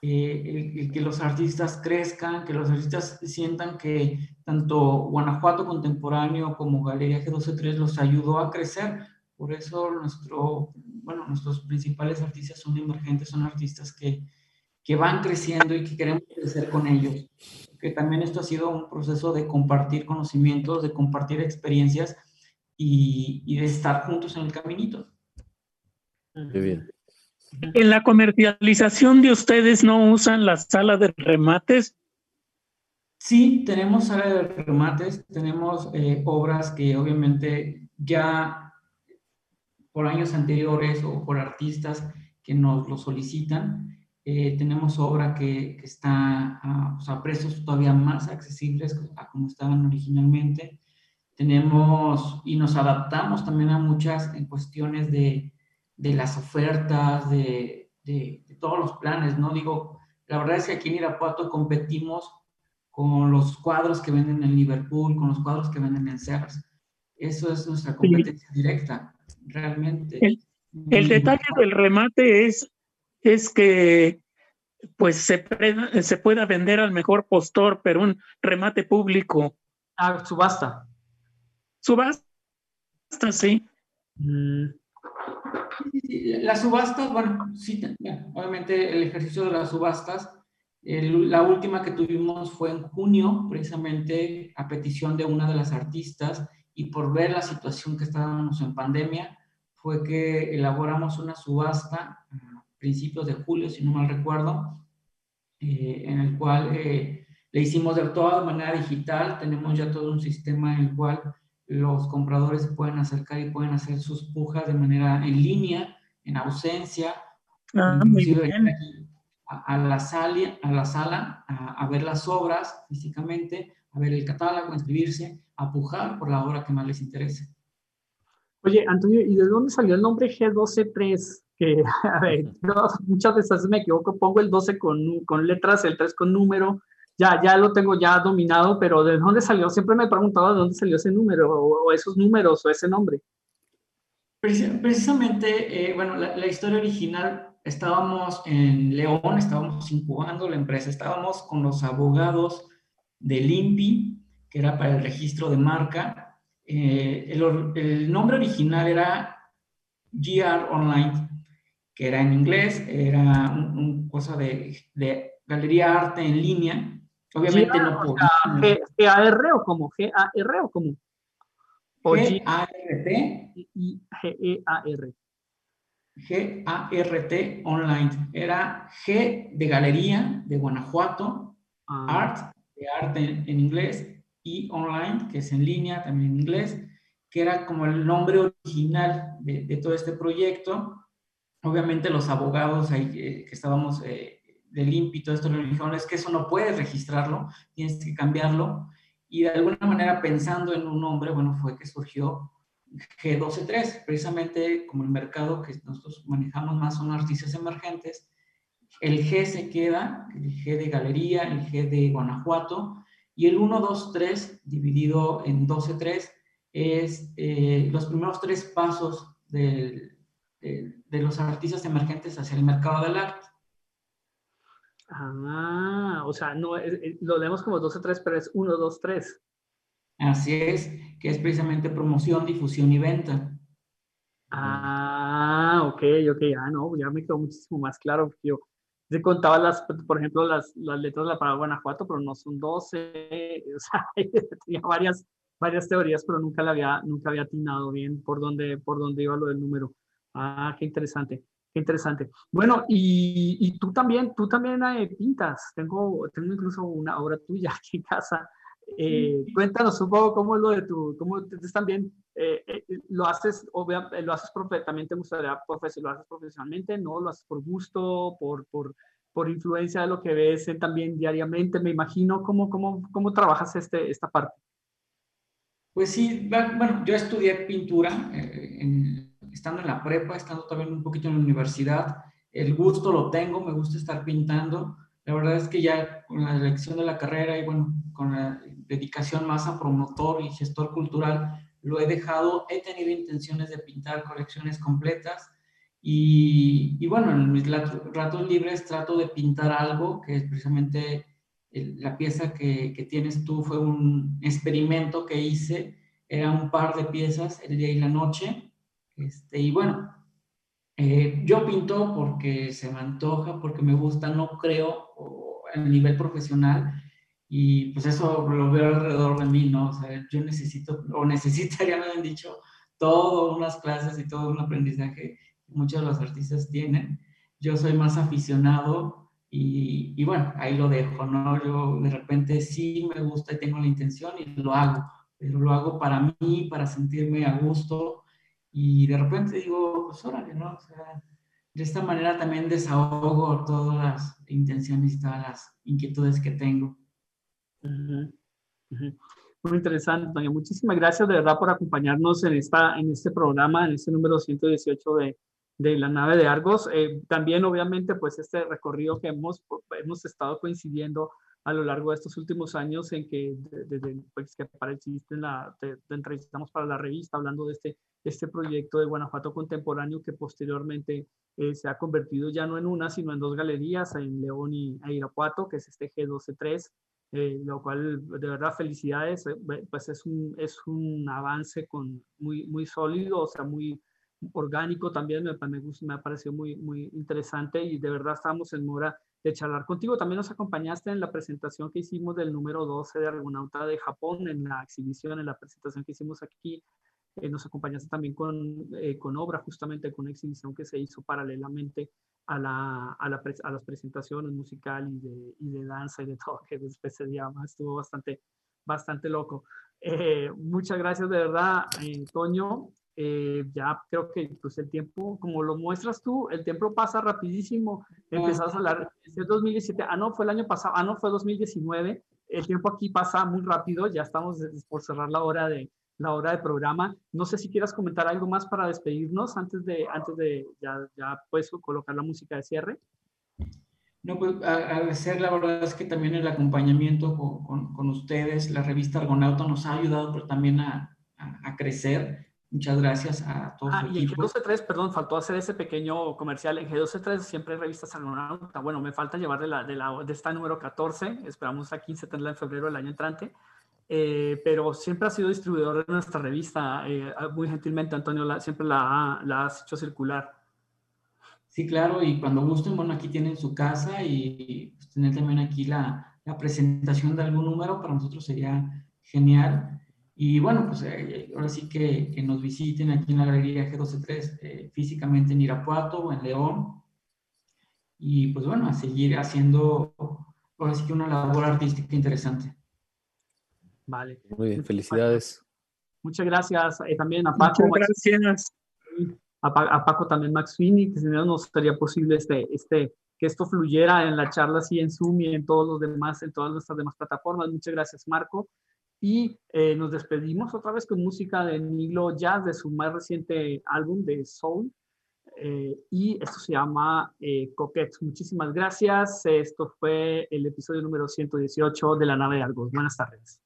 eh, el, que los artistas crezcan, que los artistas sientan que tanto Guanajuato Contemporáneo como Galería G123 los ayudó a crecer. Por eso nuestro, bueno, nuestros principales artistas son emergentes, son artistas que, que van creciendo y que queremos crecer con ellos. Que también esto ha sido un proceso de compartir conocimientos, de compartir experiencias y, y de estar juntos en el caminito. Muy bien. En la comercialización de ustedes no usan la sala de remates. Sí, tenemos sala de remates, tenemos eh, obras que obviamente ya por años anteriores o por artistas que nos lo solicitan, eh, tenemos obra que, que está a, a, precios todavía más accesibles a como estaban originalmente. Tenemos y nos adaptamos también a muchas en cuestiones de, de las ofertas, de, de, todos los planes, ¿no? Digo, la verdad es que aquí en Irapuato competimos con los cuadros que venden en Liverpool, con los cuadros que venden en Sears. Eso es nuestra competencia sí. directa, realmente. El, el, detalle del remate es, es que pues se, se pueda vender al mejor postor, pero un remate público Ah, subasta. Subasta, sí. Mm. Las subastas, bueno, sí, obviamente el ejercicio de las subastas, la última que tuvimos fue en junio, precisamente a petición de una de las artistas y por ver la situación que estábamos en pandemia, fue que elaboramos una subasta a principios de julio, si no mal recuerdo, eh, en el cual eh, le hicimos de toda manera digital, tenemos ya todo un sistema en el cual los compradores pueden acercar y pueden hacer sus pujas de manera en línea, en ausencia, ah, A, la sala, a, la sala a, ver las obras físicamente, a ver el catálogo, inscribirse, a pujar por la obra que más les interese. Oye, Antonio, ¿y de dónde salió el nombre G123? Que, a ver, muchas veces me equivoco, pongo el 12 con, con letras, el 3 con número, ya, ya lo tengo ya dominado, pero ¿de dónde salió? Siempre me he preguntado de dónde salió ese número o, esos números o ese nombre. Precisamente, eh, bueno, la, historia original, estábamos en León, estábamos incubando la empresa, estábamos con los abogados del INPI, que era para el registro de marca. Eh, el, nombre original era GR Online, que era en inglés, era una cosa de, de galería arte en línea, Obviamente no puedo. ¿G-A-R o como? ¿G-A-R o como? G-A-R-T. G-E-A-R. G-A-R-T online. Era G de galería de Guanajuato, ah. art de arte en, inglés y online, que es en línea también en inglés, que era como el nombre original de, todo este proyecto. Obviamente los abogados ahí, eh, que estábamos eh, del INPI todo esto le dijeron, es que eso no puedes registrarlo, tienes que cambiarlo. Y de alguna manera pensando en un nombre, bueno, fue que surgió G123, precisamente como el mercado que nosotros manejamos más son artistas emergentes, el G se queda, el G de Galería, el G de Guanajuato, y el 1, 2, 3 dividido en 12, 3 es eh, los primeros tres pasos de, de los artistas emergentes hacia el mercado del arte. Ah, o sea, no, lo leemos como 12-3, pero es 1-2-3. Así es, que es precisamente promoción, difusión y venta. Ah, ok, ok, ah, no, ya me quedó muchísimo más claro. Yo te contaba las, por ejemplo, las, las letras de la palabra Guanajuato, pero no son 12, o sea, tenía varias, varias teorías, pero nunca la había, nunca había atinado bien por dónde, por dónde iba lo del número. Ah, qué interesante. Qué interesante. Bueno, y, y, tú también, tú también eh, pintas. Tengo, tengo incluso una obra tuya aquí en casa. Eh, cuéntanos un poco cómo es lo de tu, cómo también eh, lo haces, obviamente, lo haces también te gustaría lo haces profesionalmente, no lo haces por gusto, por, por, por influencia de lo que ves también diariamente, me imagino, ¿cómo, cómo, cómo trabajas este, esta parte? Pues sí, bueno, yo estudié pintura en estando en la prepa, estando también un poquito en la universidad, el gusto lo tengo, me gusta estar pintando. La verdad es que ya con la elección de la carrera y bueno, con la dedicación más a promotor y gestor cultural, lo he dejado, he tenido intenciones de pintar colecciones completas y, y bueno, en mis ratos libres trato de pintar algo que es precisamente la pieza que, que, tienes tú fue un experimento que hice, era un par de piezas, el día y la noche, este, y bueno, eh, yo pinto porque se me antoja, porque me gusta, no creo a nivel profesional y pues eso lo veo alrededor de mí, ¿no? O sea, yo necesito, o necesitaría, me han dicho, todas unas clases y todo un aprendizaje que muchos de los artistas tienen. Yo soy más aficionado y, y, bueno, ahí lo dejo, ¿no? Yo de repente sí me gusta y tengo la intención y lo hago, pero lo hago para mí, para sentirme a gusto, y de repente digo, pues órale, ¿no? O sea, de esta manera también desahogo todas las intenciones y todas las inquietudes que tengo. Muy interesante, Antonio. Muchísimas gracias de verdad por acompañarnos en, esta, en este programa, en este número 118 de, de la nave de Argos. Eh, también, obviamente, pues este recorrido que hemos, hemos estado coincidiendo a lo largo de estos últimos años en que desde pues, que apareciste en la, te, entrevistamos para la revista hablando de este, este proyecto de Guanajuato Contemporáneo que posteriormente eh, se ha convertido ya no en una, sino en dos galerías, en León y e Irapuato, que es este G123, eh, lo cual de verdad felicidades, eh, pues es un, es un avance con, muy, muy sólido, o sea, muy orgánico también, me, me, me ha parecido muy, muy interesante y de verdad estamos en mora de charlar contigo. También nos acompañaste en la presentación que hicimos del número 12 de Argonauta de Japón, en la exhibición, en la presentación que hicimos aquí. Eh, nos acompañaste también con, con obra, justamente con una exhibición que se hizo paralelamente a, la, a, la, a las presentaciones musical y de, y de, danza y de todo, que después se llama, estuvo bastante, bastante loco. Eh, muchas gracias de verdad, Antonio. Eh, ya creo que pues el tiempo, como lo muestras tú, el tiempo pasa rapidísimo. Empezás a hablar, es 2017, ah no, fue el año pasado, ah no, fue 2019. El tiempo aquí pasa muy rápido, ya estamos por cerrar la hora de, la hora de programa. No sé si quieras comentar algo más para despedirnos antes de, antes de ya, ya pues colocar la música de cierre. No, pues agradecer, la verdad es que también el acompañamiento con, con, con ustedes, la revista Argonauta nos ha ayudado pero también a, a, a crecer. Muchas gracias a todos. Ah, y en G12.3, perdón, faltó hacer ese pequeño comercial. En G12.3 siempre hay revistas Argonauta. Bueno, me falta llevar de, la, de, la, de esta número 14. Esperamos a 15 tenerla en febrero del año entrante. Eh, pero siempre ha sido distribuidor de nuestra revista. Eh, muy gentilmente, Antonio, la, siempre la, la, has hecho circular. Sí, claro, y cuando gusten, bueno, aquí tienen su casa y pues, tener también aquí la, la, presentación de algún número para nosotros sería genial. Y bueno, pues eh, ahora sí que, que, nos visiten aquí en la galería G123, eh, físicamente en Irapuato o en León. Y pues bueno, a seguir haciendo ahora sí que una labor artística interesante. Vale. Muy bien, felicidades. Muchas gracias eh, también a Paco. Muchas gracias. A, a, Paco también Max Sweeney, que si no, no sería posible este, este, que esto fluyera en la charla así en Zoom y en todos los demás, en todas nuestras demás plataformas. Muchas gracias, Marco. Y eh, nos despedimos otra vez con música de Nilo Jazz, de su más reciente álbum de Soul. Eh, y esto se llama eh, Coquette. Muchísimas gracias. Esto fue el episodio número 118 de La Nave de Argos. Buenas tardes.